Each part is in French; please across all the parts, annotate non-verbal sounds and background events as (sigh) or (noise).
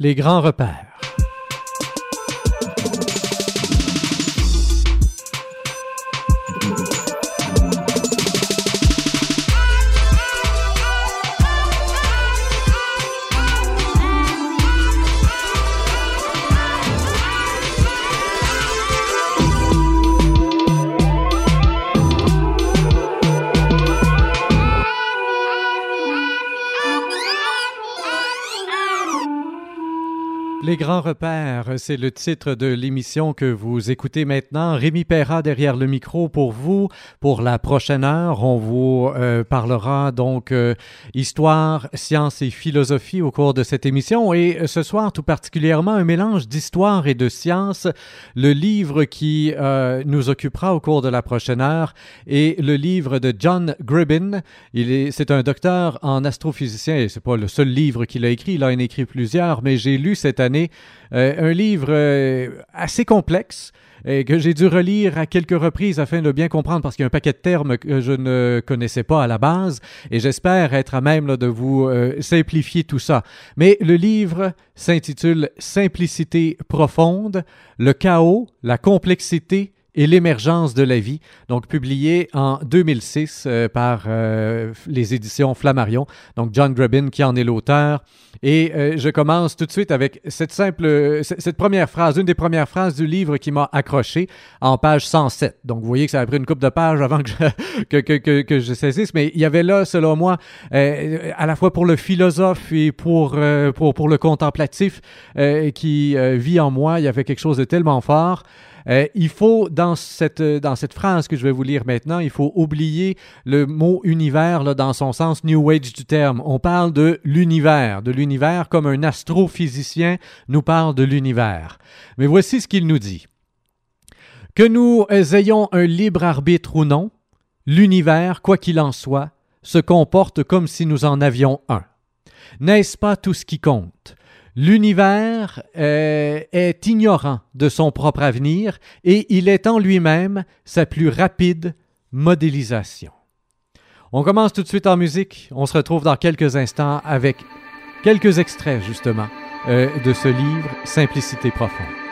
Les grands repères. Les grands repères, c'est le titre de l'émission que vous écoutez maintenant. Rémi Perra derrière le micro pour vous. Pour la prochaine heure, on vous euh, parlera donc euh, histoire, science et philosophie au cours de cette émission. Et euh, ce soir, tout particulièrement, un mélange d'histoire et de science. Le livre qui nous occupera au cours de la prochaine heure est le livre de John Gribbin. Il est, c'est un docteur en astrophysicien et c'est pas le seul livre qu'il a écrit. Il en a écrit plusieurs, mais j'ai lu cette année euh, un livre euh, assez complexe et euh, que j'ai dû relire à quelques reprises afin de bien comprendre parce qu'il y a un paquet de termes que je ne connaissais pas à la base et j'espère être à même de vous simplifier tout ça. Mais le livre s'intitule Simplicité profonde, le chaos, la complexité et l'émergence de la vie, donc publié en 2006 euh, par euh, les éditions Flammarion, donc John Grabin qui en est l'auteur. Et euh, je commence tout de suite avec cette simple, cette première phrase, une des premières phrases du livre qui m'a accroché en page 107. Donc vous voyez que ça a pris une coupe de pages avant que je, (laughs) que, que, que, que, je saisisse, mais il y avait là, selon moi, à la fois pour le philosophe et pour, pour, pour le contemplatif qui vit en moi, il y avait quelque chose de tellement fort. Euh, il faut, dans cette, dans cette phrase que je vais vous lire maintenant, il faut oublier le mot univers là, dans son sens New Age du terme. On parle de l'univers, de l'univers comme un astrophysicien nous parle de l'univers. Mais voici ce qu'il nous dit. Que nous ayons un libre arbitre ou non, l'univers, quoi qu'il en soit, se comporte comme si nous en avions un. N'est-ce pas tout ce qui compte? L'univers euh, est ignorant de son propre avenir et il est en lui-même sa plus rapide modélisation. On commence tout de suite en musique. On se retrouve dans quelques instants avec quelques extraits justement euh, de ce livre Simplicité profonde.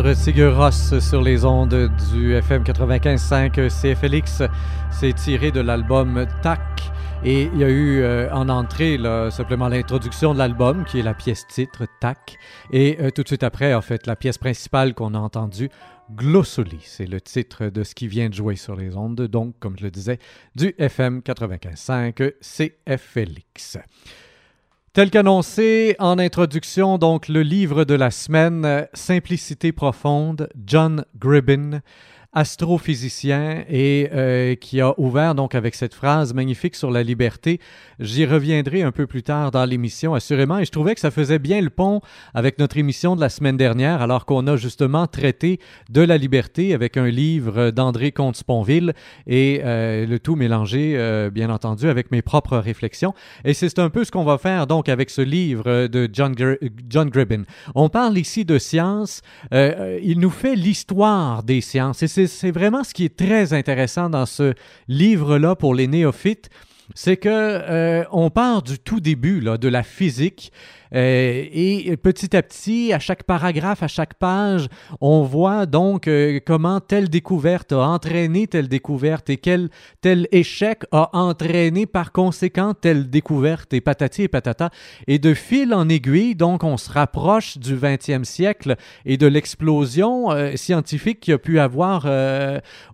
D'entendre Sigur Ross sur les ondes du FM 95.5 CFLX. C'est tiré de l'album TAC. Et il y a eu euh, en entrée simplement l'introduction de l'album, qui est la pièce titre, TAC. Et euh, tout de suite après, en fait, la pièce principale qu'on a entendue, Glossoli. C'est le titre de ce qui vient de jouer sur les ondes, donc, comme je le disais, du FM 95.5 CFLX. Tel qu'annoncé en introduction, donc le livre de la semaine, Simplicité profonde, John Gribbin, astrophysicien et euh, qui a ouvert donc avec cette phrase magnifique sur la liberté. J'y reviendrai un peu plus tard dans l'émission assurément et je trouvais que ça faisait bien le pont avec notre émission de la semaine dernière alors qu'on a justement traité de la liberté avec un livre d'André Comte-Sponville et euh, le tout mélangé euh, bien entendu avec mes propres réflexions et c'est un peu ce qu'on va faire donc avec ce livre de John, John Gribbin. On parle ici de science, il nous fait l'histoire des sciences et c'est vraiment ce qui est très intéressant dans ce livre-là pour les néophytes, c'est que euh, on part du tout début là, de la physique euh, et petit à petit, à chaque paragraphe, à chaque page, on voit donc euh, comment telle découverte a entraîné telle découverte et quel tel échec a entraîné par conséquent telle découverte et patati et patata. Et de fil en aiguille, donc, on se rapproche du 20e siècle et de l'explosion euh, scientifique qu'il a pu avoir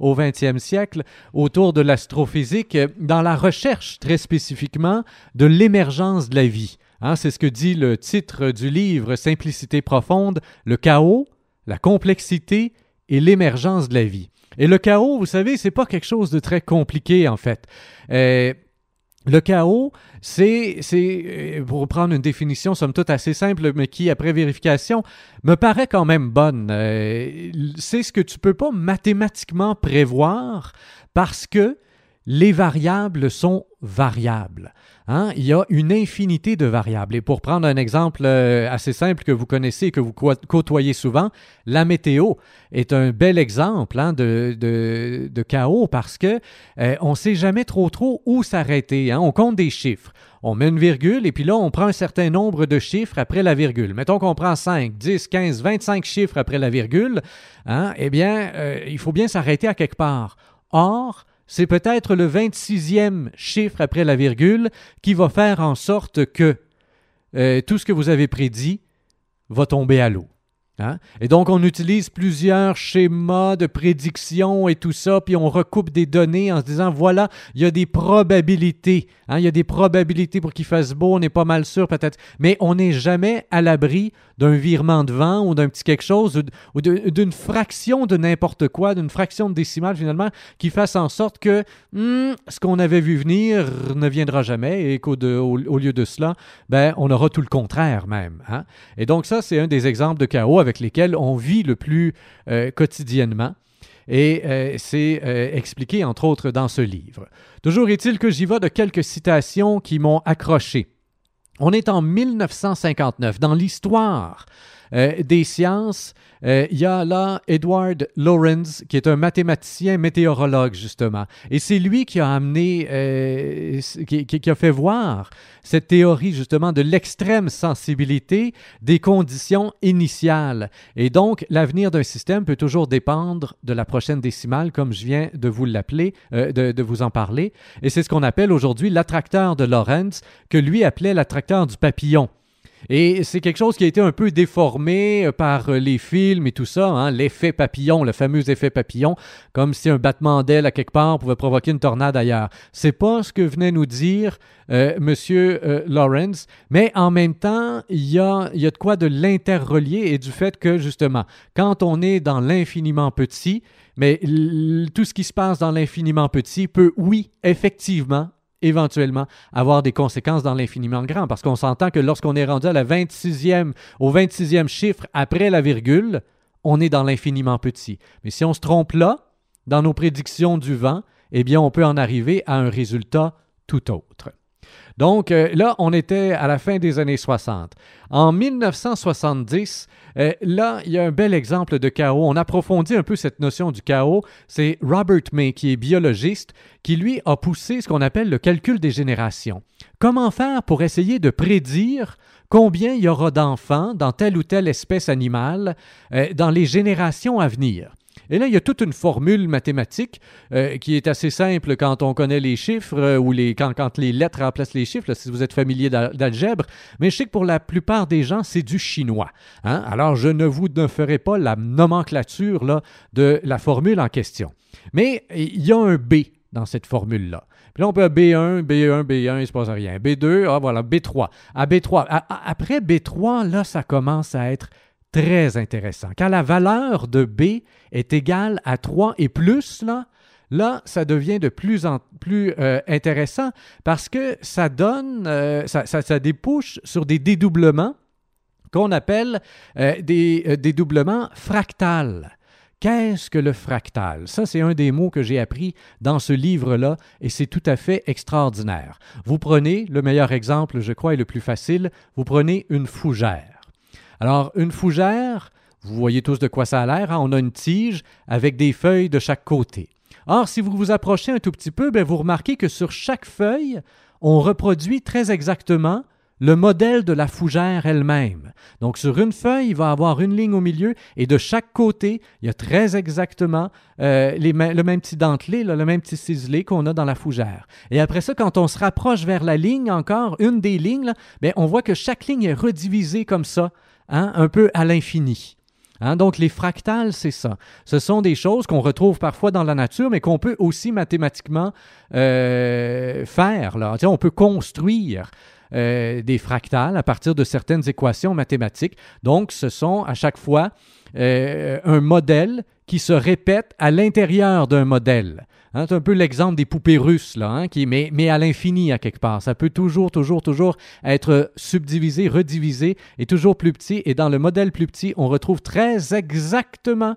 au 20e siècle autour de l'astrophysique dans la recherche très spécifiquement de l'émergence de la vie. Hein, c'est ce que dit le titre du livre Simplicité profonde, le chaos, la complexité et l'émergence de la vie. Et le chaos, vous savez, c'est pas quelque chose de très compliqué en fait. Euh, le chaos, c'est, c'est, euh, pour prendre une définition somme toute assez simple, mais qui, après vérification, me paraît quand même bonne. Euh, c'est ce que tu peux pas mathématiquement prévoir parce que les variables sont variables. Hein? Il y a une infinité de variables. Et pour prendre un exemple euh, assez simple que vous connaissez et que vous côtoyez souvent, la météo est un bel exemple hein, de, chaos parce que euh, on ne sait jamais trop trop où s'arrêter. Hein? On compte des chiffres. On met une virgule et puis là, on prend un certain nombre de chiffres après la virgule. Mettons qu'on prend 5, 10, 15, 25 chiffres après la virgule. Eh bien, euh, il faut bien s'arrêter à quelque part. Or, c'est peut-être le 26e chiffre après la virgule qui va faire en sorte que euh, tout ce que vous avez prédit va tomber à l'eau. Hein? Et donc, on utilise plusieurs schémas de prédiction et tout ça, puis on recoupe des données en se disant, voilà, il y a des probabilités. Hein? Il y a des probabilités pour qu'il fasse beau, on n'est pas mal sûr peut-être. Mais on n'est jamais à l'abri d'un virement de vent ou d'un petit quelque chose ou d'une fraction de n'importe quoi, d'une fraction de décimale finalement, qui fasse en sorte que hmm, ce qu'on avait vu venir ne viendra jamais et qu'au au, lieu de cela, ben, on aura tout le contraire même. Hein? Et donc, ça, c'est un des exemples de chaos avec lesquels on vit le plus euh, quotidiennement. Et euh, c'est euh, expliqué, entre autres, dans ce livre. Toujours est-il que j'y vais de quelques citations qui m'ont accroché. On est en 1959. Dans l'histoire des sciences, euh, il y a là Edward Lorenz, qui est un mathématicien météorologue, justement. Et c'est lui qui a amené, euh, qui, a fait voir cette théorie, justement, de l'extrême sensibilité des conditions initiales. Et donc, l'avenir d'un système peut toujours dépendre de la prochaine décimale, comme je viens de vous l'appeler, euh, de, de vous en parler. Et c'est ce qu'on appelle aujourd'hui l'attracteur de Lorenz, que lui appelait l'attracteur du papillon. Et c'est quelque chose qui a été un peu déformé euh, par euh, les films et tout ça, hein, l'effet papillon, le fameux effet papillon, comme si un battement d'aile à quelque part pouvait provoquer une tornade ailleurs. C'est pas ce que venait nous dire euh, Monsieur euh, Lawrence, mais en même temps, il y a, y a de quoi de l'interrelier et du fait que justement, quand on est dans l'infiniment petit, mais tout ce qui se passe dans l'infiniment petit peut, oui, effectivement, éventuellement avoir des conséquences dans l'infiniment grand. Parce qu'on s'entend que lorsqu'on est rendu à la 26e, au 26e chiffre après la virgule, on est dans l'infiniment petit. Mais si on se trompe là, dans nos prédictions du vent, eh bien, on peut en arriver à un résultat tout autre. Donc euh, là, on était à la fin des années 60. En 1970, euh, là, il y a un bel exemple de chaos. On approfondit un peu cette notion du chaos. C'est Robert May, qui est biologiste, qui lui a poussé ce qu'on appelle le calcul des générations. Comment faire pour essayer de prédire combien il y aura d'enfants dans telle ou telle espèce animale euh, dans les générations à venir? Et là, il y a toute une formule mathématique euh, qui est assez simple quand on connaît les chiffres euh, ou les, quand, les lettres remplacent les chiffres, si vous êtes familier d'algèbre. Mais je sais que pour la plupart des gens, c'est du chinois. Hein. Alors, je ne vous ne ferai pas la nomenclature là, de la formule en question. Mais il y a un B dans cette formule-là. Puis là, on peut B1, B1, B1, il ne se passe rien. B2, ah voilà, B3. À B3. après B3, là, ça commence à être très intéressant. Quand la valeur de B est égale à 3 et plus, là, là, ça devient de plus en plus euh, intéressant parce que ça donne, euh, ça, débouche sur des dédoublements qu'on appelle euh, des dédoublements fractales. Qu'est-ce que le fractal? Ça, c'est un des mots que j'ai appris dans ce livre-là et c'est tout à fait extraordinaire. Vous prenez, le meilleur exemple, je crois, et le plus facile, vous prenez une fougère. Alors, une fougère, vous voyez tous de quoi ça a l'air, hein? on a une tige avec des feuilles de chaque côté. Or, si vous vous approchez un tout petit peu, bien, vous remarquez que sur chaque feuille, on reproduit très exactement le modèle de la fougère elle-même. Donc sur une feuille, il va avoir une ligne au milieu et de chaque côté, il y a très exactement euh, le même petit dentelé, le même petit ciselé qu'on a dans la fougère. Et après ça, quand on se rapproche vers la ligne encore, une des lignes, bien, on voit que chaque ligne est redivisée comme ça Hein, un peu à l'infini. Hein, donc les fractales, c'est ça. Ce sont des choses qu'on retrouve parfois dans la nature, mais qu'on peut aussi mathématiquement euh, faire. On peut construire euh, des fractales à partir de certaines équations mathématiques. Donc, ce sont à chaque fois euh, un modèle qui se répète à l'intérieur d'un modèle. Hein, c'est un peu l'exemple des poupées russes, là, hein, qui, mais, à l'infini, à quelque part. Ça peut toujours, toujours, toujours être subdivisé, redivisé et toujours plus petit. Et dans le modèle plus petit, on retrouve très exactement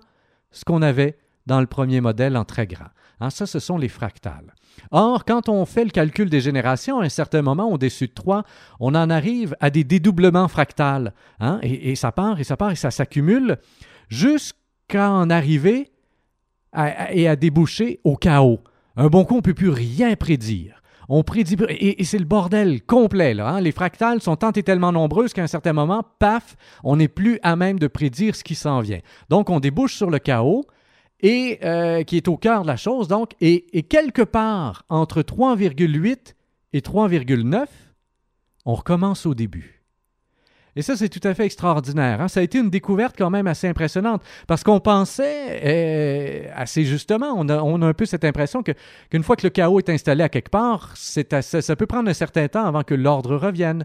ce qu'on avait dans le premier modèle en très grand. Hein, ça, ce sont les fractales. Or, quand on fait le calcul des générations, à un certain moment, au-dessus de 3, on en arrive à des dédoublements fractales. et, ça part, et ça part, et ça s'accumule jusqu'à en arriver et à déboucher au chaos. Un bon coup, on ne peut plus rien prédire. On prédit et, c'est le bordel complet. Hein. Les fractales sont tant et tellement nombreuses qu'à un certain moment, paf, on n'est plus à même de prédire ce qui s'en vient. Donc, on débouche sur le chaos et euh, qui est au cœur de la chose. Donc, et quelque part entre 3,8 et 3,9, on recommence au début. Et ça, c'est tout à fait extraordinaire. Hein. Ça a été une découverte quand même assez impressionnante parce qu'on pensait, euh, assez justement, on a, un peu cette impression que, qu'une fois que le chaos est installé à quelque part, ça peut prendre un certain temps avant que l'ordre revienne.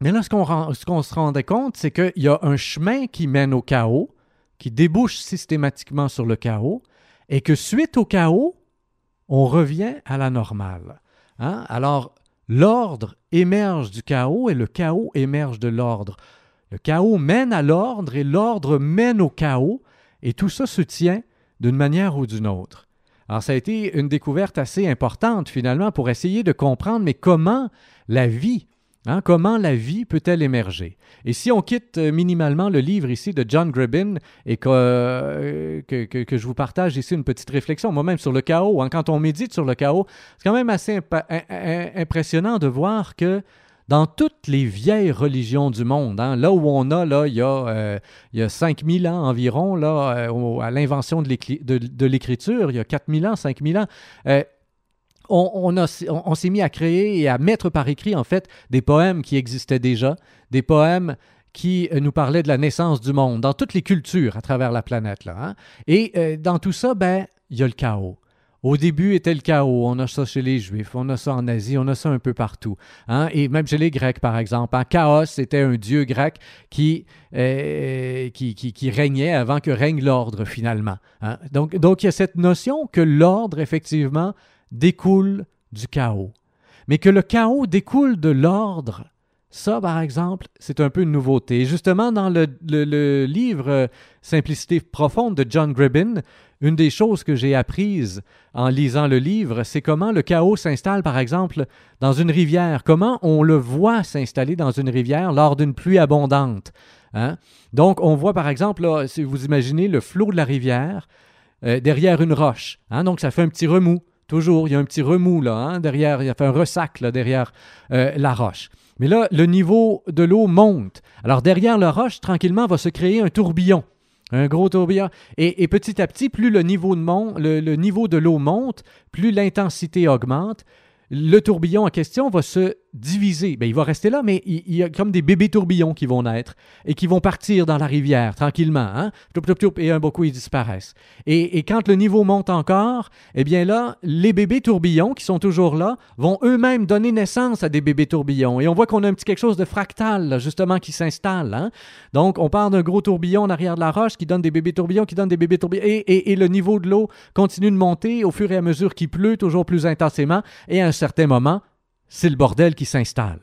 Mais là, ce qu'on, ce qu'on se rendait compte, c'est qu'il y a un chemin qui mène au chaos, qui débouche systématiquement sur le chaos, et que suite au chaos, on revient à la normale. Hein. Alors, L'ordre émerge du chaos et le chaos émerge de l'ordre. Le chaos mène à l'ordre et l'ordre mène au chaos, et tout ça se tient d'une manière ou d'une autre. Alors ça a été une découverte assez importante finalement pour essayer de comprendre mais comment la vie Hein, comment la vie peut-elle émerger? Et si on quitte euh, minimalement le livre ici de John Gribbin et euh, que, que, je vous partage ici une petite réflexion, moi-même sur le chaos, hein, quand on médite sur le chaos, c'est quand même assez impressionnant de voir que dans toutes les vieilles religions du monde, hein, là où on a, là, il y a, euh, a 5000 ans environ, là, à l'invention de l'écriture, il y a 4000 ans, 5000 ans, on, s'est mis à créer et à mettre par écrit, en fait, des poèmes qui existaient déjà, des poèmes qui euh, nous parlaient de la naissance du monde, dans toutes les cultures à travers la planète. Là, hein. Et euh, dans tout ça, ben, il y a le chaos. Au début était le chaos. On a ça chez les Juifs, on a ça en Asie, on a ça un peu partout. Hein. Et même chez les Grecs, par exemple. En chaos, c'était un dieu grec euh, qui, qui, régnait avant que règne l'ordre, finalement. Hein. Donc, donc, il y a cette notion que l'ordre, effectivement, découle du chaos. Mais que le chaos découle de l'ordre, Ça, par exemple, c'est un peu une nouveauté. Justement, dans le, livre euh, Simplicité profonde de John Gribbin, une des choses que j'ai apprises en lisant le livre, c'est comment le chaos s'installe, par exemple, dans une rivière, comment on le voit s'installer dans une rivière lors d'une pluie abondante. Hein? Donc, on voit, par exemple, si vous imaginez le flot de la rivière euh, derrière une roche. Hein? Donc, ça fait un petit remous. Toujours, il y a un petit remous là, hein, derrière, il y a fait un ressac là, derrière euh, la roche. Mais là, le niveau de l'eau monte. Alors derrière la roche, tranquillement, va se créer un tourbillon. Un gros tourbillon. Et, petit à petit, plus le niveau de, le niveau de l'eau monte, plus l'intensité augmente. Le tourbillon en question va se divisé. Ben, il va rester là, mais il, y a comme des bébés tourbillons qui vont naître et qui vont partir dans la rivière tranquillement. Hein? et un beaucoup, ils disparaissent. Et, quand le niveau monte encore, eh bien là, les bébés tourbillons qui sont toujours là vont eux-mêmes donner naissance à des bébés tourbillons. Et on voit qu'on a un petit quelque chose de fractal, justement, qui s'installe. Hein? Donc, on part d'un gros tourbillon en arrière de la roche qui donne des bébés tourbillons, qui donne des bébés tourbillons. Et, et le niveau de l'eau continue de monter au fur et à mesure qu'il pleut, toujours plus intensément. Et à un certain moment, c'est le bordel qui s'installe.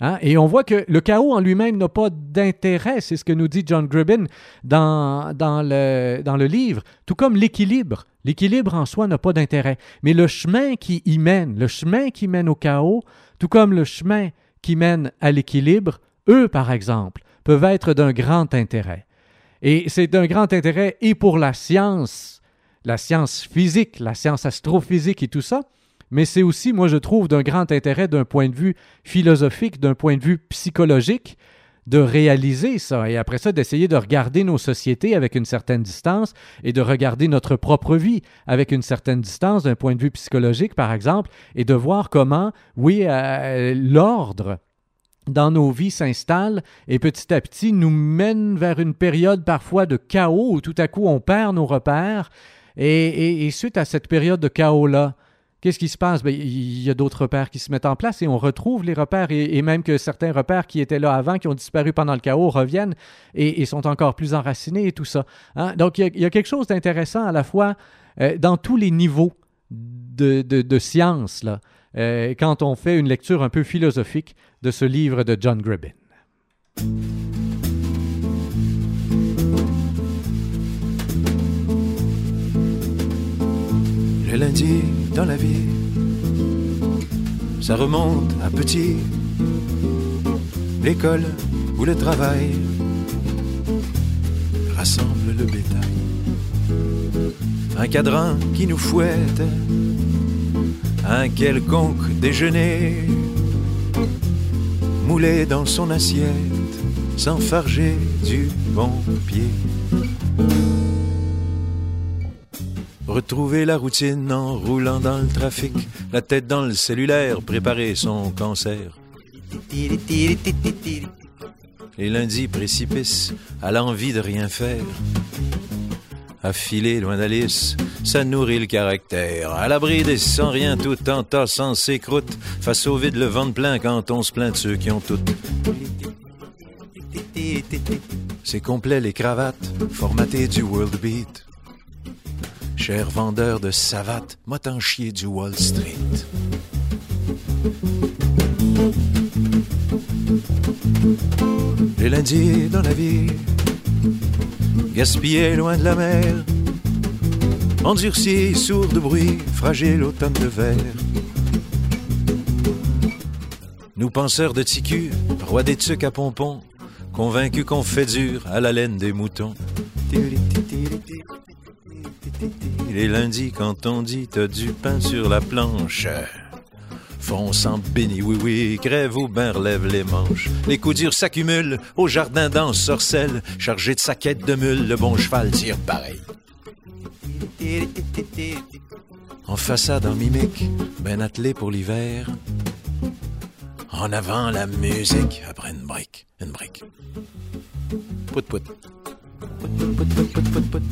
Hein? Et on voit que le chaos en lui-même n'a pas d'intérêt, c'est ce que nous dit John Gribbin dans, dans, le, dans le livre, tout comme l'équilibre. L'équilibre en soi n'a pas d'intérêt, mais le chemin qui y mène, le chemin qui mène au chaos, tout comme le chemin qui mène à l'équilibre, eux, par exemple, peuvent être d'un grand intérêt. Et c'est d'un grand intérêt et pour la science, la science physique, la science astrophysique et tout ça, mais c'est aussi, moi je trouve, d'un grand intérêt d'un point de vue philosophique, d'un point de vue psychologique, de réaliser ça et après ça d'essayer de regarder nos sociétés avec une certaine distance et de regarder notre propre vie avec une certaine distance d'un point de vue psychologique par exemple et de voir comment oui euh, l'ordre dans nos vies s'installe et petit à petit nous mène vers une période parfois de chaos où tout à coup on perd nos repères et suite à cette période de chaos là Qu'est-ce qui se passe? Ben, il y a d'autres repères qui se mettent en place et on retrouve les repères et, même que certains repères qui étaient là avant, qui ont disparu pendant le chaos, reviennent et, sont encore plus enracinés et tout ça. Hein? Donc, il y, a, quelque chose d'intéressant à la fois euh, dans tous les niveaux de, de, science, là, euh, quand on fait une lecture un peu philosophique de ce livre de John Gribbin. Le lundi dans la vie. Ça remonte à petit, l'école ou le travail rassemble le bétail. Un cadran qui nous fouette, un quelconque déjeuner, moulé dans son assiette, s'enfarger du bon pied. Retrouver la routine en roulant dans le trafic, la tête dans le cellulaire, préparer son cancer. Les lundis précipices à l'envie de rien faire. Affilé loin d'Alice, ça nourrit le caractère. À l'abri des sans rien tout en tassant ses croûtes, face au vide le ventre plein quand on se plaint de ceux qui ont tout. C'est complet les cravates, formatées du world beat. Cher vendeur de savates, m'a chier du Wall Street. Les lundis dans la vie, gaspillé loin de la mer, endurci, sourd de bruit, fragile automne de verre. Nous penseurs de ticu, rois des tucs à pompons, convaincus qu'on fait dur à la laine des moutons. Les lundis, quand on dit t'as du pain sur la planche. Fonce en béni, oui, oui, crève ou ben relève les manches. Les coups durs s'accumulent au jardin dans sorcelle. Chargé de sa quête de mule, le bon cheval tire pareil. En façade, en mimique, ben attelé pour l'hiver. En avant, la musique, après une brique, une brique. Pout, pout. Pout, pout, pout,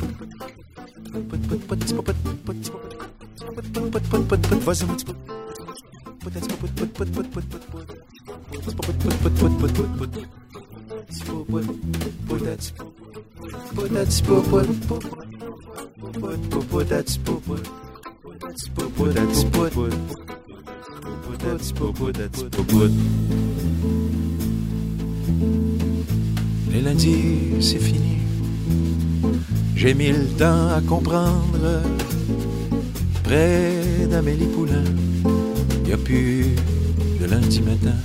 les lundis, c'est fini. J'ai mis le temps à comprendre. Près d'Amélie Poulain, y a plus de lundi matin.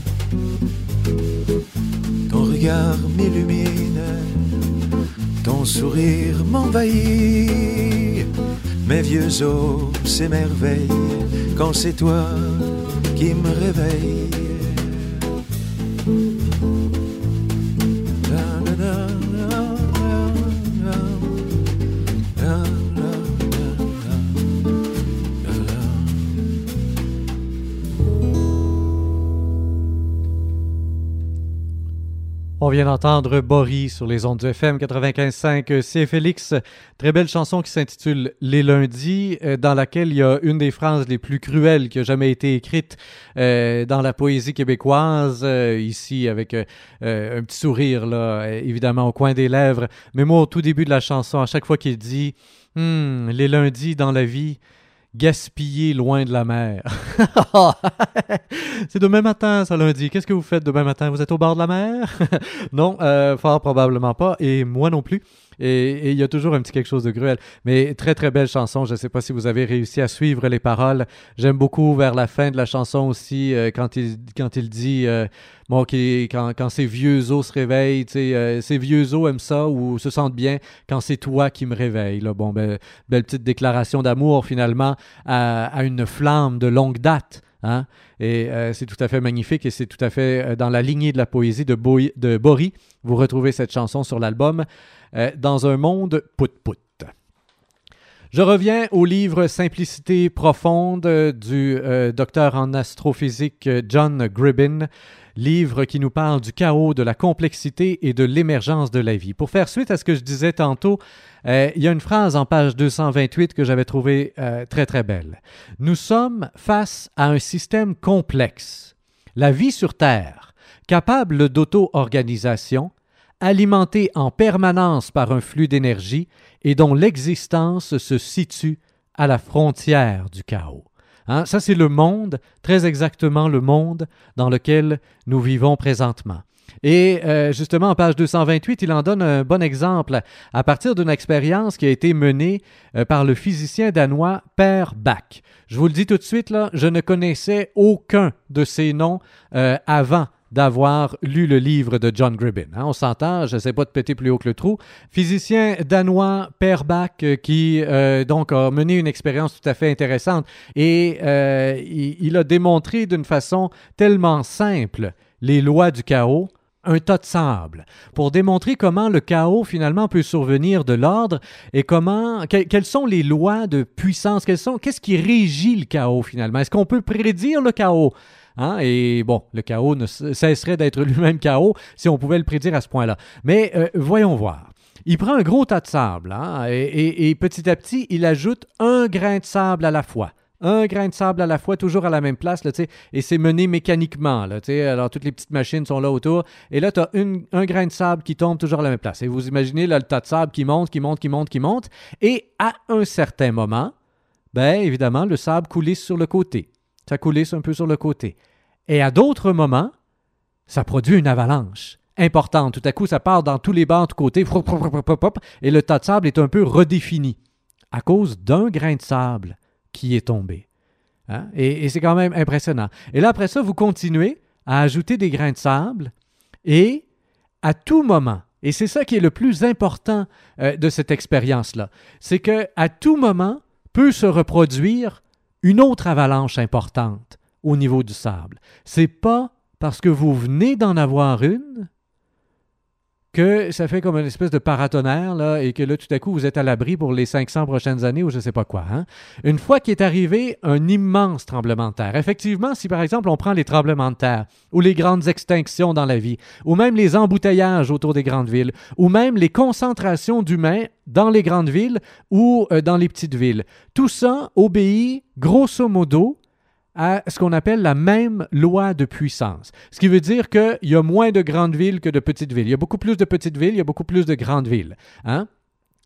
Ton regard m'illumine, ton sourire m'envahit. Mes vieux os s'émerveillent quand c'est toi qui me réveille. D'entendre Boris sur les ondes du FM 95.5. C'est Félix. Très belle chanson qui s'intitule Les lundis, euh, dans laquelle il y a une des phrases les plus cruelles qui a jamais été écrite euh, dans la poésie québécoise, euh, ici avec un petit sourire, là, évidemment, au coin des lèvres. Mais moi, au tout début de la chanson, à chaque fois qu'il dit hmm, Les lundis dans la vie, gaspiller loin de la mer. (laughs) c'est demain matin, ça lundi. Qu'est-ce que vous faites demain matin? Vous êtes au bord de la mer? (laughs) non, euh, fort probablement pas. Et moi non plus. Et il y a toujours un petit quelque chose de cruel. Mais très, très belle chanson. Je ne sais pas si vous avez réussi à suivre les paroles. J'aime beaucoup vers la fin de la chanson aussi, euh, quand, il, quand il dit euh, bon, quand, quand ces vieux os se réveillent, euh, ces vieux os aiment ça ou se sentent bien quand c'est toi qui me réveille. Là. Bon, ben, belle petite déclaration d'amour finalement à, une flamme de longue date. Hein? Et c'est tout à fait magnifique et c'est tout à fait dans la lignée de la poésie de, Bory. Vous retrouvez cette chanson sur l'album. Euh, dans un monde pout-pout. Je reviens au livre Simplicité profonde du euh, docteur en astrophysique John Gribbin, livre qui nous parle du chaos, de la complexité et de l'émergence de la vie. Pour faire suite à ce que je disais tantôt, euh, il y a une phrase en page 228 que j'avais trouvée très très belle. Nous sommes face à un système complexe. La vie sur Terre, capable d'auto-organisation, alimenté en permanence par un flux d'énergie et dont l'existence se situe à la frontière du chaos. Hein, ça, c'est le monde, très exactement le monde dans lequel nous vivons présentement. Et euh, justement, en page 228, il en donne un bon exemple à partir d'une expérience qui a été menée euh, par le physicien danois Per Bach. Je vous le dis tout de suite, je ne connaissais aucun de ces noms euh, avant d'avoir lu le livre de John Gribbin. Hein. on s'entend, je ne sais pas de péter plus haut que le trou. Physicien danois, Per Bach, euh, qui euh, donc a mené une expérience tout à fait intéressante et euh, il, a démontré d'une façon tellement simple les lois du chaos un tas de sable, pour démontrer comment le chaos finalement peut survenir de l'ordre et comment, quelles sont les lois de puissance, sont, qu'est-ce qui régit le chaos finalement? Est-ce qu'on peut prédire le chaos? Hein? Et bon, le chaos ne cesserait d'être lui-même chaos si on pouvait le prédire à ce point-là. Mais euh, voyons voir. Il prend un gros tas de sable hein, et, petit à petit, il ajoute un grain de sable à la fois un grain de sable à la fois, toujours à la même place, là, et c'est mené mécaniquement. Là, alors, toutes les petites machines sont là autour, et là, tu as un grain de sable qui tombe toujours à la même place. Et vous imaginez le tas de sable qui monte, qui monte, qui monte, qui monte, et à un certain moment, ben évidemment, le sable coulisse sur le côté ça coulisse un peu sur le côté. Et à d'autres moments, ça produit une avalanche importante. Tout à coup, ça part dans tous les bords de côté, et le tas de sable est un peu redéfini à cause d'un grain de sable qui est tombé. Hein? Et, c'est quand même impressionnant. Et là, après ça, vous continuez à ajouter des grains de sable et à tout moment, et c'est ça qui est le plus important euh, de cette expérience-là, c'est qu'à tout moment peut se reproduire une autre avalanche importante au niveau du sable. C'est pas parce que vous venez d'en avoir une que ça fait comme une espèce de paratonnerre, là, et que là, tout à coup, vous êtes à l'abri pour les 500 prochaines années ou je ne sais pas quoi. Hein. Une fois qu'est arrivé un immense tremblement de terre, effectivement, si par exemple on prend les tremblements de terre, ou les grandes extinctions dans la vie, ou même les embouteillages autour des grandes villes, ou même les concentrations d'humains dans les grandes villes ou euh, dans les petites villes, tout ça obéit grosso modo à ce qu'on appelle la même loi de puissance. Ce qui veut dire qu'il y a moins de grandes villes que de petites villes. Il y a beaucoup plus de petites villes, il y a beaucoup plus de grandes villes. Hein?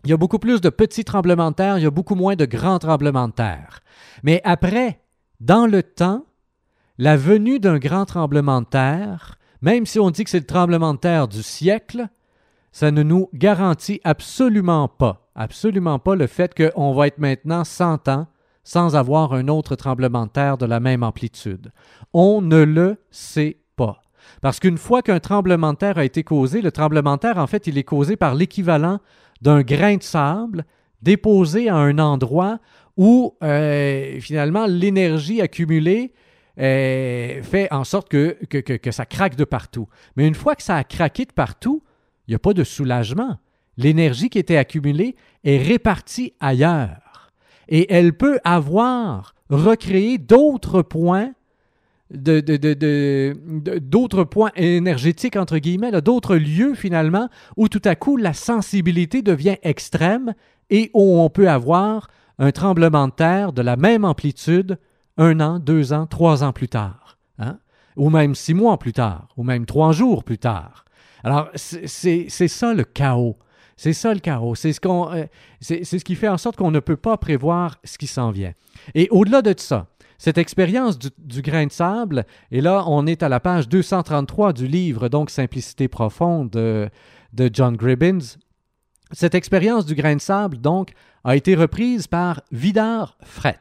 Il y a beaucoup plus de petits tremblements de terre, il y a beaucoup moins de grands tremblements de terre. Mais après, dans le temps, la venue d'un grand tremblement de terre même si on dit que c'est le tremblement de terre du siècle, ça ne nous garantit absolument pas, absolument pas le fait qu'on va être maintenant 100 ans sans avoir un autre tremblement de terre de la même amplitude. On ne le sait pas. Parce qu'une fois qu'un tremblement de terre a été causé, le tremblement de terre, en fait, il est causé par l'équivalent d'un grain de sable déposé à un endroit où euh, finalement l'énergie accumulée euh, fait en sorte que, que, ça craque de partout. Mais une fois que ça a craqué de partout, il n'y a pas de soulagement. L'énergie qui était accumulée est répartie ailleurs. Et elle peut avoir recréé d'autres points d'autres points énergétiques, entre guillemets, d'autres lieux finalement, où tout à coup la sensibilité devient extrême et où on peut avoir un tremblement de terre de la même amplitude un an, deux ans, trois ans plus tard, hein? ou même six mois plus tard, ou même trois jours plus tard. Alors, c'est ça le chaos. C'est ça le chaos. C'est ce, qu'on, euh, c'est, ce qui fait en sorte qu'on ne peut pas prévoir ce qui s'en vient. Et au-delà de ça, cette expérience du, grain de sable, et là, on est à la page 233 du livre, donc Simplicité profonde de, de John Gribbins. Cette expérience du grain de sable, donc, a été reprise par Vidar Fret.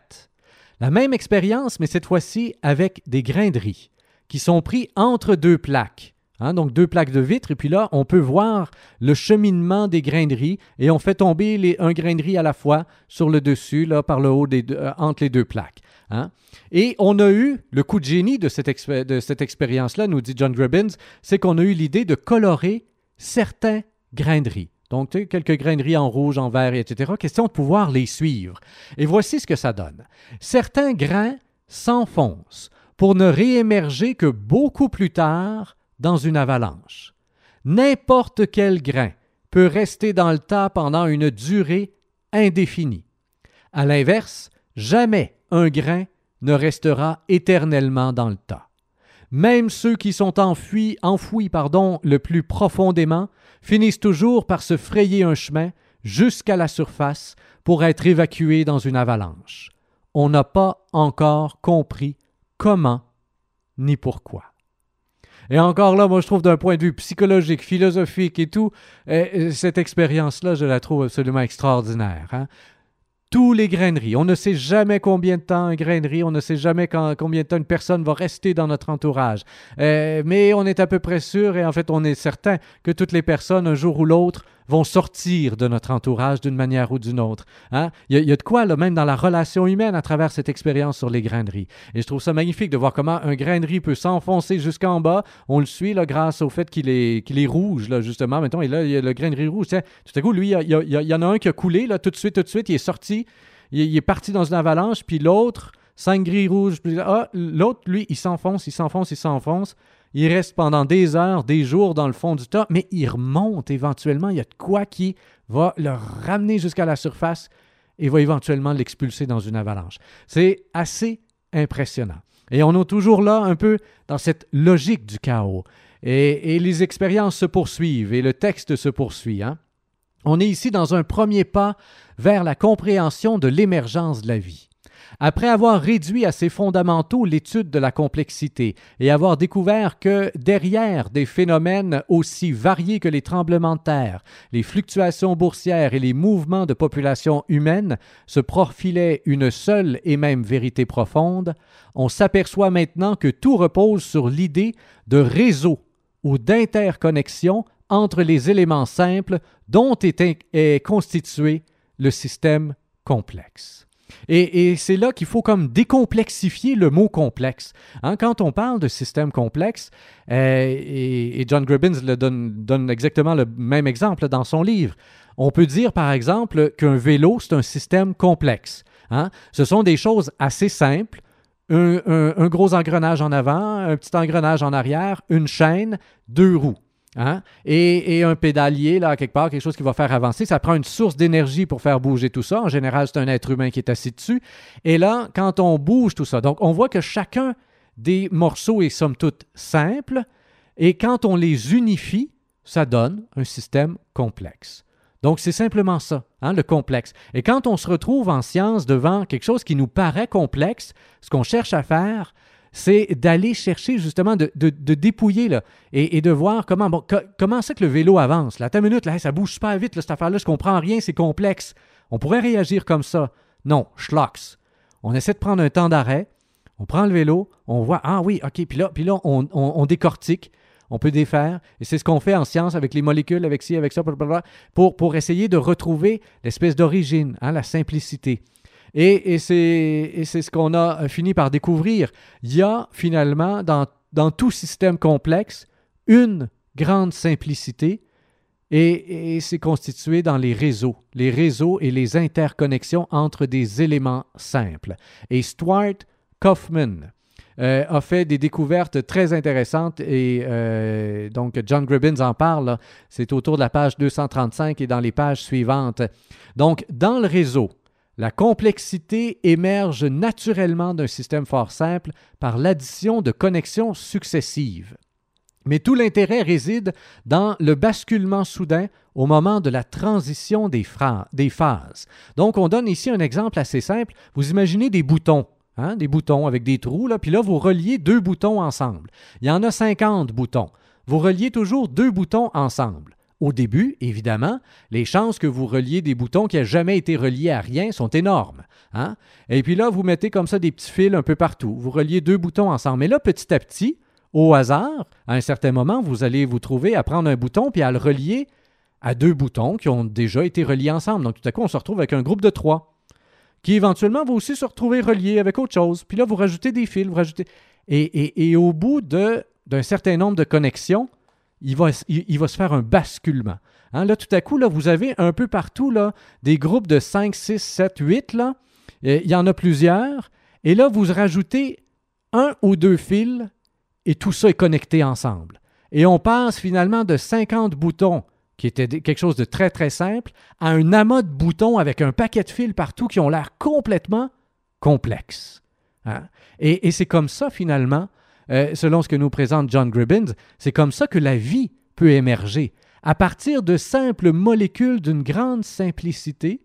La même expérience, mais cette fois-ci avec des grains de riz qui sont pris entre deux plaques. Hein, donc deux plaques de vitre, et puis là, on peut voir le cheminement des grains de riz, et on fait tomber les, un grain à la fois sur le dessus, là, par le haut euh, entre les deux plaques. Hein. Et on a eu le coup de génie de cette, expérience-là, nous dit John Gribbins, c'est qu'on a eu l'idée de colorer certains riz. Donc, quelques graineries en rouge, en vert, etc. Question de pouvoir les suivre. Et voici ce que ça donne. Certains grains s'enfoncent pour ne réémerger que beaucoup plus tard dans une avalanche. N'importe quel grain peut rester dans le tas pendant une durée indéfinie. À l'inverse, jamais un grain ne restera éternellement dans le tas. Même ceux qui sont enfouis pardon, le plus profondément finissent toujours par se frayer un chemin jusqu'à la surface pour être évacués dans une avalanche. On n'a pas encore compris comment ni pourquoi. Et encore là, moi je trouve d'un point de vue psychologique, philosophique et tout, eh, cette expérience-là, je la trouve absolument extraordinaire. Hein tous les graineries. On ne sait jamais combien de temps un grainerie, on ne sait jamais combien de temps une personne va rester dans notre entourage. Euh, mais on est à peu près sûr, et en fait on est certain, que toutes les personnes, un jour ou l'autre, vont sortir de notre entourage d'une manière ou d'une autre. Hein? Il, y a, de quoi, là, même dans la relation humaine, à travers cette expérience sur les graineries. Et je trouve ça magnifique de voir comment un grainerie peut s'enfoncer jusqu'en bas. On le suit là, grâce au fait qu'il est, est rouge, là, justement. Mettons, et là, il y a le grainerie rouge. Tout à coup, lui, il y, en a un qui a coulé, là, tout de suite, tout de suite, il est sorti. Il, est parti dans une avalanche, puis l'autre, cinq gris rouges. Ah, l'autre, lui, il s'enfonce, il s'enfonce, il s'enfonce. Il reste pendant des heures, des jours dans le fond du tas, mais il remonte éventuellement. Il y a de quoi qui va le ramener jusqu'à la surface et va éventuellement l'expulser dans une avalanche. C'est assez impressionnant. Et on est toujours là un peu dans cette logique du chaos. Et, les expériences se poursuivent et le texte se poursuit. Hein. On est ici dans un premier pas vers la compréhension de l'émergence de la vie. Après avoir réduit à ses fondamentaux l'étude de la complexité et avoir découvert que derrière des phénomènes aussi variés que les tremblements de terre, les fluctuations boursières et les mouvements de population humaine se profilait une seule et même vérité profonde, on s'aperçoit maintenant que tout repose sur l'idée de réseau ou d'interconnexion entre les éléments simples dont est, constitué le système complexe. Et, c'est là qu'il faut comme décomplexifier le mot complexe. Hein, quand on parle de système complexe, euh, et, John Gribbins donne, exactement le même exemple dans son livre, on peut dire par exemple qu'un vélo, c'est un système complexe. Hein. Ce sont des choses assez simples. un gros engrenage en avant, un petit engrenage en arrière, une chaîne, deux roues. Hein? Et, un pédalier, là, quelque part, quelque chose qui va faire avancer. Ça prend une source d'énergie pour faire bouger tout ça. En général, c'est un être humain qui est assis dessus. Et là, quand on bouge tout ça, donc on voit que chacun des morceaux est somme toute simple. Et quand on les unifie, ça donne un système complexe. Donc, c'est simplement ça, hein, le complexe. Et quand on se retrouve en science devant quelque chose qui nous paraît complexe, ce qu'on cherche à faire, c'est d'aller chercher justement de, dépouiller là, et, de voir comment, c'est que le vélo avance. Là, ta minute, là, ça bouge super vite, cette affaire-là, je comprends rien, c'est complexe. On pourrait réagir comme ça. Non, schlocks. On essaie de prendre un temps d'arrêt, on prend le vélo, on voit, ah oui, OK, puis là, puis là on, décortique, on peut défaire, et c'est ce qu'on fait en science avec les molécules, avec ci, avec ça, pour, pour essayer de retrouver l'espèce d'origine, hein, la simplicité. Et, c'est ce qu'on a fini par découvrir. Il y a finalement dans, dans tout système complexe une grande simplicité et, c'est constitué dans les réseaux, les réseaux et les interconnexions entre des éléments simples. Et Stuart Kaufman euh, a fait des découvertes très intéressantes et euh, donc John Gribbins en parle, c'est autour de la page 235 et dans les pages suivantes. Donc dans le réseau, la complexité émerge naturellement d'un système fort simple par l'addition de connexions successives. Mais tout l'intérêt réside dans le basculement soudain au moment de la transition des, phases. Donc, on donne ici un exemple assez simple. Vous imaginez des boutons, hein, des boutons avec des trous, puis là, vous reliez deux boutons ensemble. Il y en a 50 boutons. Vous reliez toujours deux boutons ensemble. Au début, évidemment, les chances que vous reliez des boutons qui n'ont jamais été reliés à rien sont énormes. Hein? Et puis là, vous mettez comme ça des petits fils un peu partout. Vous reliez deux boutons ensemble. Mais là, petit à petit, au hasard, à un certain moment, vous allez vous trouver à prendre un bouton puis à le relier à deux boutons qui ont déjà été reliés ensemble. Donc tout à coup, on se retrouve avec un groupe de trois qui éventuellement va aussi se retrouver relié avec autre chose. Puis là, vous rajoutez des fils, vous rajoutez... Et, et au bout d'un certain nombre de connexions, il va, il, se faire un basculement. Hein, là, tout à coup, vous avez un peu partout là, des groupes de 5, 6, 7, 8. Là. il y en a plusieurs. Et là, vous rajoutez un ou deux fils et tout ça est connecté ensemble. Et on passe finalement de 50 boutons, qui était quelque chose de très très simple, à un amas de boutons avec un paquet de fils partout qui ont l'air complètement complexes. Hein? Et c'est comme ça finalement euh, selon ce que nous présente John Gribbins, c'est comme ça que la vie peut émerger, à partir de simples molécules d'une grande simplicité,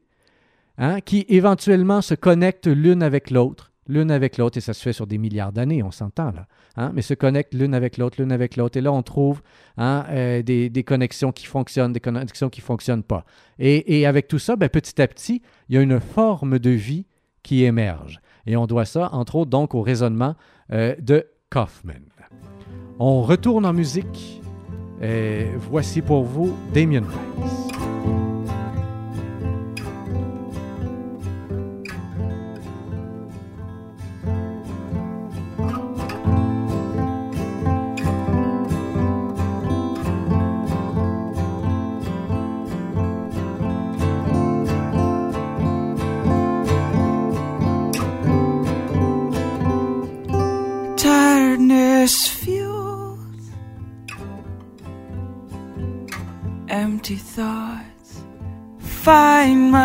hein, qui éventuellement se connectent l'une avec l'autre, l'une avec l'autre, et ça se fait sur des milliards d'années, on s'entend là, hein, mais se connectent l'une avec l'autre, l'une avec l'autre, et là on trouve hein, euh, des, connexions qui fonctionnent, des connexions qui ne fonctionnent pas. Et, avec tout ça, ben, petit à petit, il y a une forme de vie qui émerge. Et on doit ça, entre autres, donc au raisonnement euh, de On retourne en musique. Et voici pour vous Damien Rice.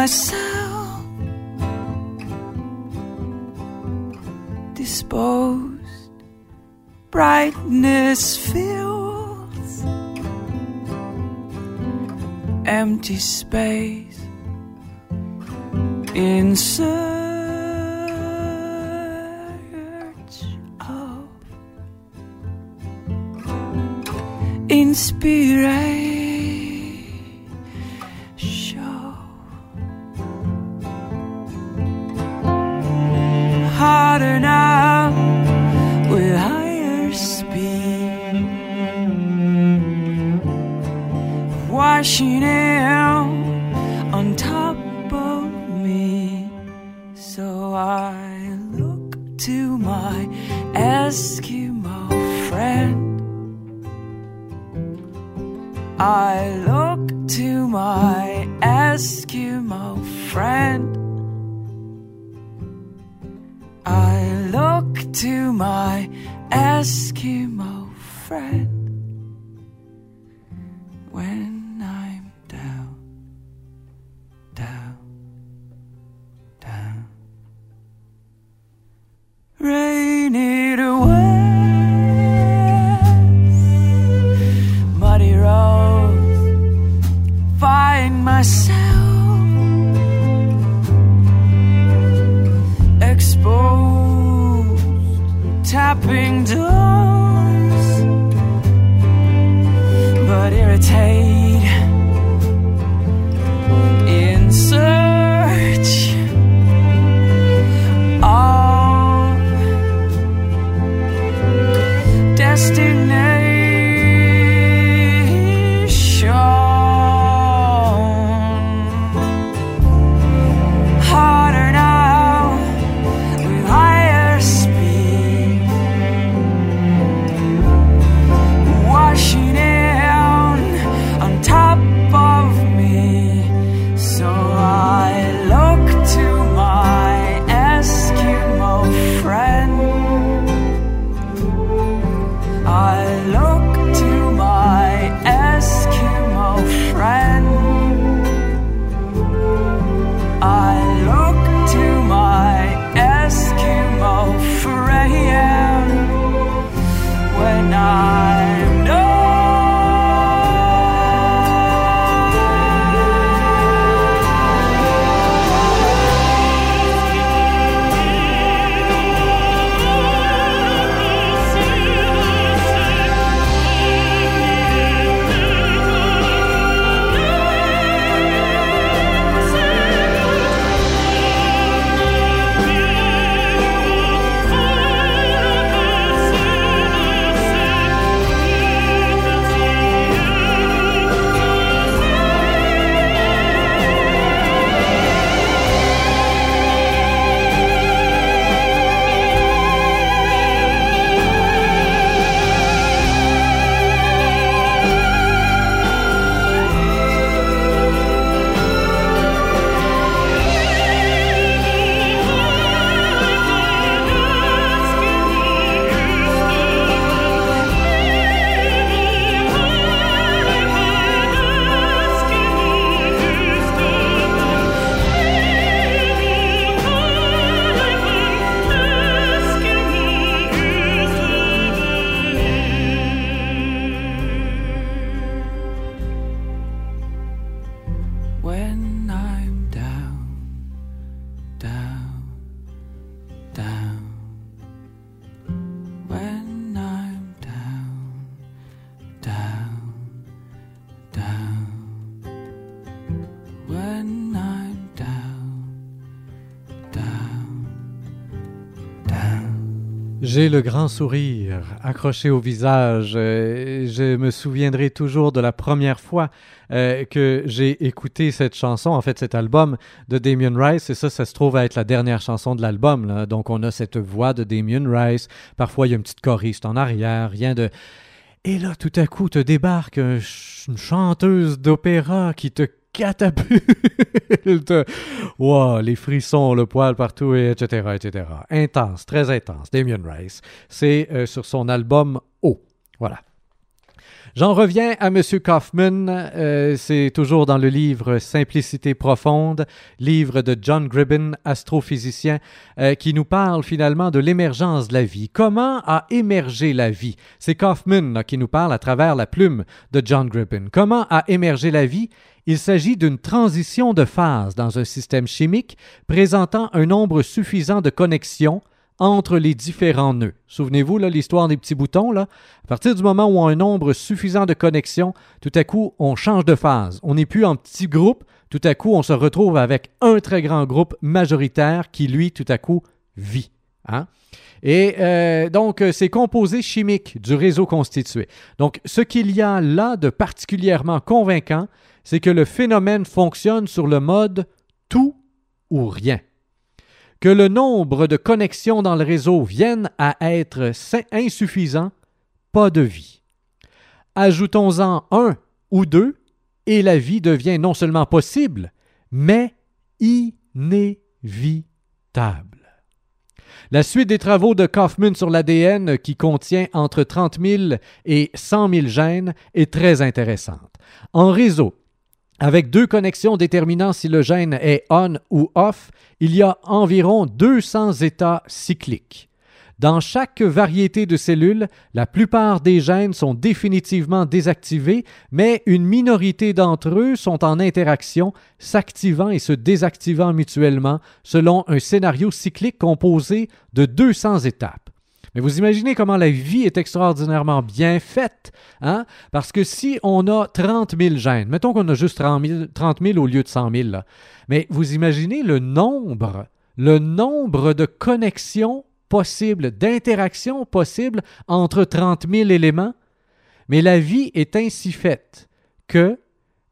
Myself. Disposed brightness fills empty space in search of inspiration J'ai le grand sourire accroché au visage. Je me souviendrai toujours de la première fois euh, que j'ai écouté cette chanson, en fait cet album de Damien Rice, et ça, ça se trouve à être la dernière chanson de l'album. Donc on a cette voix de Damien Rice. Parfois il y a une petite choriste en arrière, rien de... Et là, tout à coup, te débarque une chanteuse d'opéra qui te catapulte. Les frissons, le poil partout, et etc.. Intense, très intense. Damien Rice. C'est euh, sur son album O. Voilà. J'en reviens à M. Kaufman. Euh, c'est toujours dans le livre Simplicité profonde, livre de John Gribben, astrophysicien, euh, qui nous parle finalement de l'émergence de la vie. Comment a émergé la vie? C'est Kaufman qui nous parle à travers la plume de John Gribben. Comment a émergé la vie? Il s'agit d'une transition de phase dans un système chimique présentant un nombre suffisant de connexions entre les différents nœuds. Souvenez-vous, l'histoire des petits boutons, là. À partir du moment où on a un nombre suffisant de connexions, tout à coup, on change de phase. On n'est plus en petits groupes. Tout à coup, on se retrouve avec un très grand groupe majoritaire qui, lui, tout à coup, vit. Hein? Et euh, donc, euh, c'est composé chimique du réseau constitué. Donc, ce qu'il y a là de particulièrement convaincant, c'est que le phénomène fonctionne sur le mode tout ou rien. Que le nombre de connexions dans le réseau vienne à être insuffisant, pas de vie. Ajoutons-en un ou deux, et la vie devient non seulement possible, mais inévitable. La suite des travaux de Kaufman sur l'ADN, qui contient entre 30 000 et 100 000 gènes, est très intéressante. En réseau, avec deux connexions déterminant si le gène est on ou off, il y a environ 200 états cycliques. Dans chaque variété de cellules, la plupart des gènes sont définitivement désactivés, mais une minorité d'entre eux sont en interaction, s'activant et se désactivant mutuellement selon un scénario cyclique composé de 200 étapes. Mais vous imaginez comment la vie est extraordinairement bien faite, hein? Parce que si on a 30 000 gènes, mettons qu'on a juste 30 000, 30 000 au lieu de 100 000, là, mais vous imaginez le nombre, le nombre de connexions possibles, d'interactions possibles entre 30 000 éléments? Mais la vie est ainsi faite que,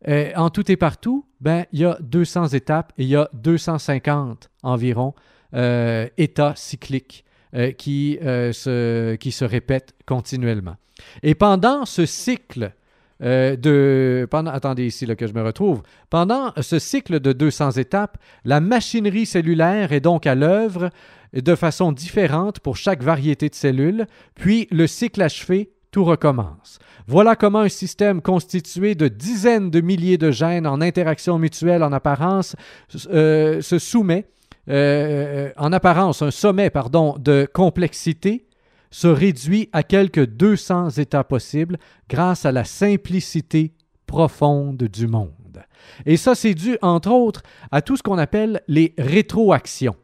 euh, en tout et partout, ben, il y a 200 étapes et il y a 250 environ euh, états cycliques euh, qui, euh, se, qui se répètent continuellement. Et pendant ce cycle euh, de... Pendant, attendez ici là, que je me retrouve. Pendant ce cycle de 200 étapes, la machinerie cellulaire est donc à l'œuvre de façon différente pour chaque variété de cellules, puis le cycle achevé, tout recommence. Voilà comment un système constitué de dizaines de milliers de gènes en interaction mutuelle en apparence se soumet, euh, en apparence, un sommet pardon, de complexité se réduit à quelques 200 états possibles grâce à la simplicité profonde du monde. Et ça, c'est dû, entre autres, à tout ce qu'on appelle les rétroactions.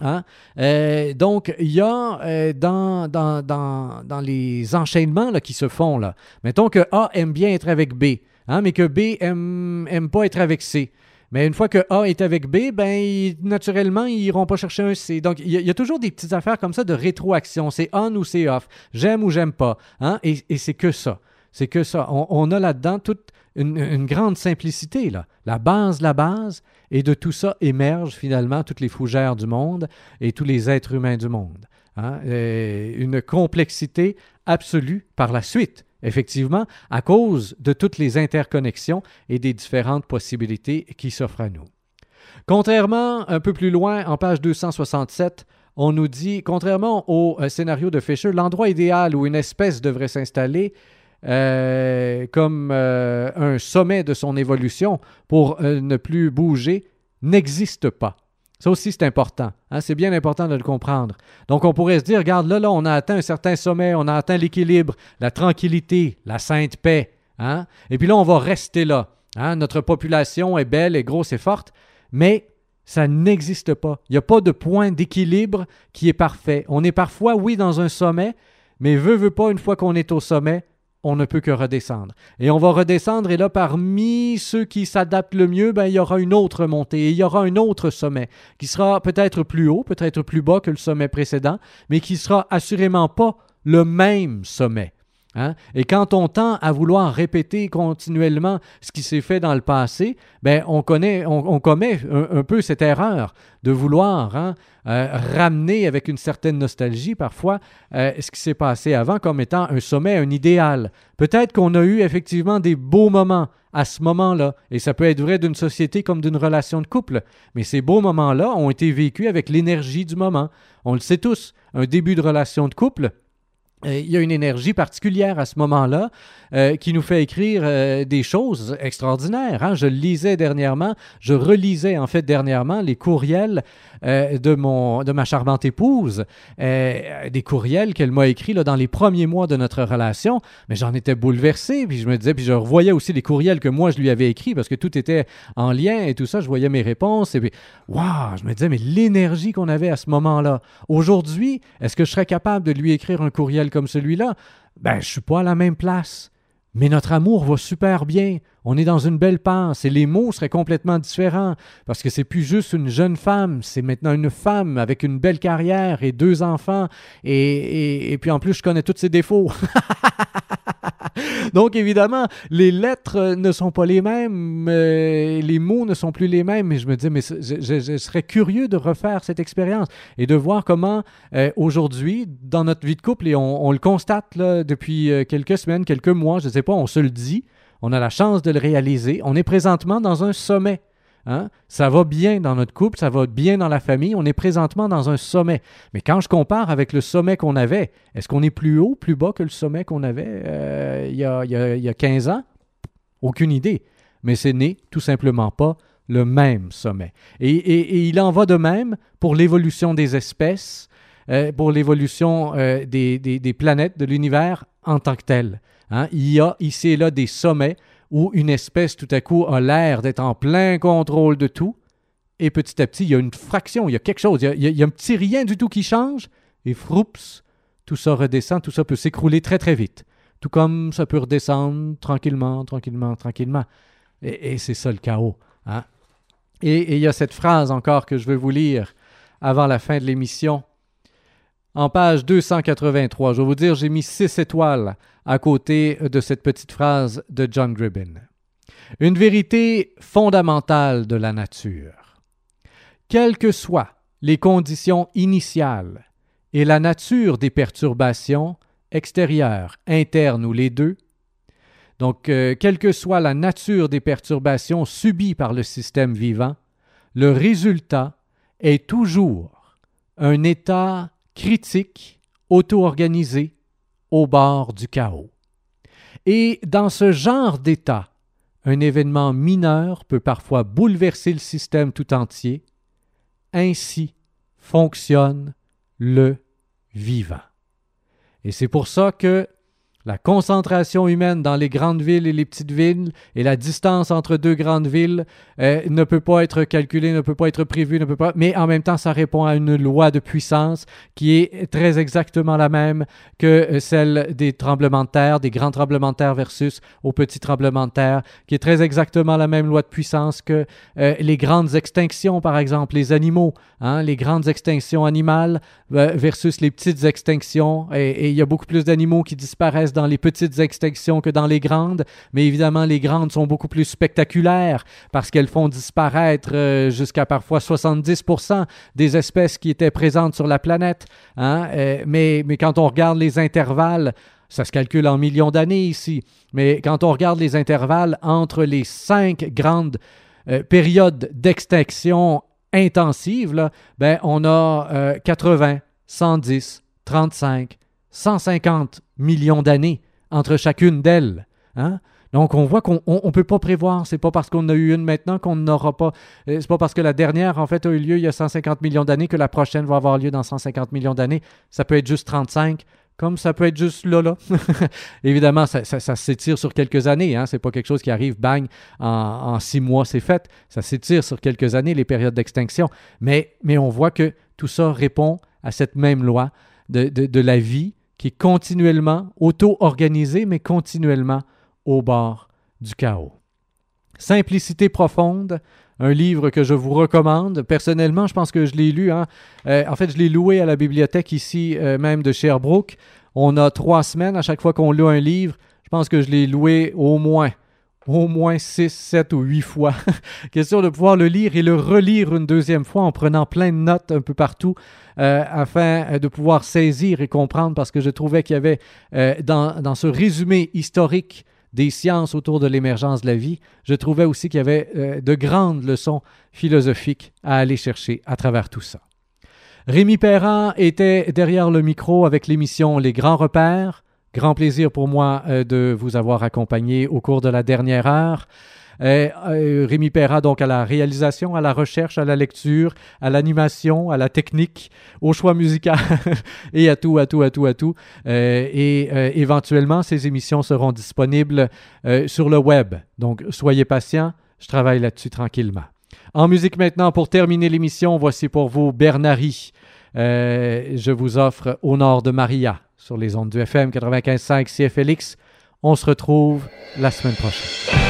Hein? Euh, donc, il y a euh, dans, dans, les enchaînements qui se font, là, mettons que A aime bien être avec B, hein, mais que B aime, aime pas être avec C. Mais une fois que A est avec B, ben naturellement, ils iront pas chercher un C. Donc, il y, a- toujours des petites affaires comme ça de rétroaction. C'est on ou c'est off. J'aime ou j'aime pas. Hein? Et, c'est que ça. C'est que ça. On, a là-dedans toute une, grande simplicité. Là. La base, la base. Et de tout ça émergent finalement toutes les fougères du monde et tous les êtres humains du monde. Hein? Une complexité absolue par la suite, effectivement, à cause de toutes les interconnexions et des différentes possibilités qui s'offrent à nous. Contrairement, un peu plus loin, en page 267, on nous dit, contrairement au euh, scénario de Fisher, l'endroit idéal où une espèce devrait s'installer euh, comme euh, un sommet de son évolution pour ne plus bouger n'existe pas. Ça aussi, c'est important. hein, c'est bien important de le comprendre. Donc, on pourrait se dire, regarde, là, là, on a atteint un certain sommet, on a atteint l'équilibre, la tranquillité, la sainte paix. hein, et puis là, on va rester là. hein, notre population est belle, est grosse et forte, mais ça n'existe pas. Il n'y a pas de point d'équilibre qui est parfait. On est parfois, oui, dans un sommet, mais veut, veut pas, une fois qu'on est au sommet, on ne peut que redescendre. Et on va redescendre, et là, parmi ceux qui s'adaptent le mieux, ben, il y aura une autre montée, et il y aura un autre sommet, qui sera peut-être plus haut, peut-être plus bas que le sommet précédent, mais qui sera assurément pas le même sommet. Hein? Et quand on tend à vouloir répéter continuellement ce qui s'est fait dans le passé, ben on, connaît, on, commet un, peu cette erreur de vouloir hein, euh, ramener avec une certaine nostalgie parfois euh, ce qui s'est passé avant comme étant un sommet, un idéal. Peut-être qu'on a eu effectivement des beaux moments à ce moment-là, et ça peut être vrai d'une société comme d'une relation de couple, mais ces beaux moments-là ont été vécus avec l'énergie du moment. On le sait tous, un début de relation de couple, il y a une énergie particulière à ce moment-là euh, qui nous fait écrire euh, des choses extraordinaires. hein. Je lisais dernièrement, je relisais en fait dernièrement les courriels euh, de, mon, de ma charmante épouse, euh, des courriels qu'elle m'a écrits là, dans les premiers mois de notre relation, mais j'en étais bouleversé, puis je me disais, puis je revoyais aussi les courriels que moi je lui avais écrits parce que tout était en lien et tout ça, je voyais mes réponses, et puis, waouh, je me disais, mais l'énergie qu'on avait à ce moment-là. Aujourd'hui, est-ce que je serais capable de lui écrire un courriel comme celui-là? Ben, je suis pas à la même place. Mais notre amour va super bien. On est dans une belle passe et les mots seraient complètement différents parce que c'est plus juste une jeune femme, c'est maintenant une femme avec une belle carrière et deux enfants et, et, et puis en plus je connais tous ses défauts. (laughs) (laughs) Donc évidemment, les lettres ne sont pas les mêmes, euh, les mots ne sont plus les mêmes, mais je me dis, mais je, serais curieux de refaire cette expérience et de voir comment euh, aujourd'hui, dans notre vie de couple, et on, le constate depuis euh, quelques semaines, quelques mois, je ne sais pas, on se le dit, on a la chance de le réaliser, on est présentement dans un sommet. Hein? Ça va bien dans notre couple, ça va bien dans la famille, on est présentement dans un sommet. Mais quand je compare avec le sommet qu'on avait, est-ce qu'on est plus haut, plus bas que le sommet qu'on avait euh, il, y a, il y a- il y a 15 ans? Aucune idée. Mais ce n'est tout simplement pas le même sommet. Et, il en va de même pour l'évolution des espèces, euh, pour l'évolution euh, des planètes, de l'univers en tant que tel. Hein? Il y a ici et là des sommets où une espèce tout à coup a l'air d'être en plein contrôle de tout, et petit à petit, il y a une fraction, il y a quelque chose, il y a, un petit rien du tout qui change, et froups, tout ça redescend, tout ça peut s'écrouler très très vite. Tout comme ça peut redescendre tranquillement, tranquillement, tranquillement. Et, c'est ça le chaos. hein. Et il y a cette phrase encore que je veux vous lire avant la fin de l'émission. En page 283, je vais vous dire, j'ai mis six étoiles à côté de cette petite phrase de John Gribbin. Une vérité fondamentale de la nature. Quelles que soient les conditions initiales et la nature des perturbations, extérieures, internes ou les deux, donc euh, quelle que soit la nature des perturbations subies par le système vivant, le résultat est toujours un état critique, auto-organisé, au bord du chaos. Et dans ce genre d'état, un événement mineur peut parfois bouleverser le système tout entier. Ainsi fonctionne le vivant. Et c'est pour ça que la concentration humaine dans les grandes villes et les petites villes et la distance entre deux grandes villes euh, ne peut pas être calculée, ne peut pas être prévue, ne peut pas. Mais en même temps, ça répond à une loi de puissance qui est très exactement la même que euh, celle des tremblements de terre, des grands tremblements de terre versus aux petits tremblements de terre, qui est très exactement la même loi de puissance que euh, les grandes extinctions, par exemple, les animaux, hein, les grandes extinctions animales versus les petites extinctions. Et, il y a beaucoup plus d'animaux qui disparaissent les petites extinctions que dans les grandes, mais évidemment, les grandes sont beaucoup plus spectaculaires parce qu'elles font disparaître euh, jusqu'à parfois 70% des espèces qui étaient présentes sur la planète. hein. Euh, mais, quand on regarde les intervalles, ça se calcule en millions d'années ici, mais quand on regarde les intervalles entre les cinq grandes euh, périodes d'extinction intensive, ben, on a euh, 80, 110, 35, 150 millions d'années entre chacune d'elles. Hein? Donc, on voit qu'on ne peut pas prévoir. C'est pas parce qu'on a eu une maintenant qu'on n'aura pas. euh, C'est pas parce que la dernière, en fait, a eu lieu il y a 150 millions d'années que la prochaine va avoir lieu dans 150 millions d'années. Ça peut être juste 35, comme ça peut être juste là, là. (laughs) Évidemment, ça, s'étire sur quelques années. Hein? C'est pas quelque chose qui arrive, bang, en, six mois, c'est fait. Ça s'étire sur quelques années, les périodes d'extinction. Mais, on voit que tout ça répond à cette même loi de la vie qui est continuellement auto-organisée, mais continuellement au bord du chaos. Simplicité profonde, un livre que je vous recommande. Personnellement, je pense que je l'ai lu. hein. Euh, en fait, je l'ai loué à la bibliothèque ici, euh, même de Sherbrooke. On a trois semaines à chaque fois qu'on loue un livre. Je pense que je l'ai loué au moins, au moins six, sept ou huit fois. (laughs) Question de pouvoir le lire et le relire une deuxième fois en prenant plein de notes un peu partout euh, afin euh, de pouvoir saisir et comprendre parce que je trouvais qu'il y avait euh, dans, ce résumé historique des sciences autour de l'émergence de la vie, je trouvais aussi qu'il y avait de grandes leçons philosophiques à aller chercher à travers tout ça. Rémi Perrin était derrière le micro avec l'émission Les Grands Repères. Grand plaisir pour moi de vous avoir accompagné au cours de la dernière heure. Euh, euh, Rémi Perra, donc à la réalisation, à la recherche, à la lecture, à l'animation, à la technique, au choix musical (laughs) et à tout, à tout, à tout, à tout. Euh, et euh, éventuellement, ces émissions seront disponibles sur le web. Donc, soyez patients, je travaille là-dessus tranquillement. En musique maintenant, pour terminer l'émission, voici pour vous Bernari. Je vous offre Au nord de Maria sur les ondes du FM 95.5 CFLX. On se retrouve la semaine prochaine.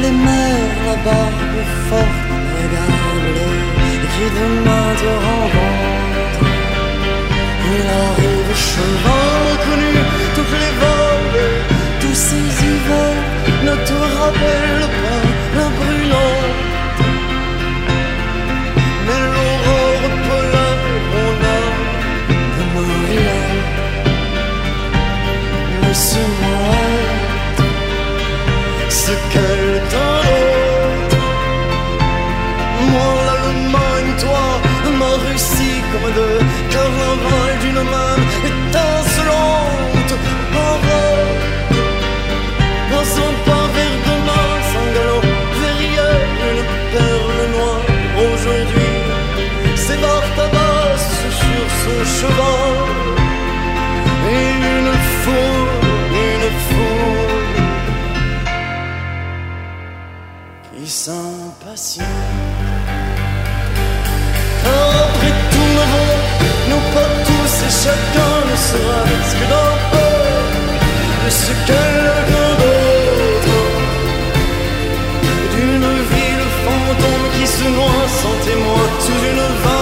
Les mères, la barbe forte, regarde-les qui demain te rencontre Il arrive cheval connu, toutes les volées Tous ces hivers ne te rappellent pas la brûlante ce quelqu'un d'autre. sans passion. Après tout le monde, nous pas tous et chacun ne sera ce que dans peu de ce que l'un d'autre. D'une ville fantôme qui se noie sans témoin sous une vague.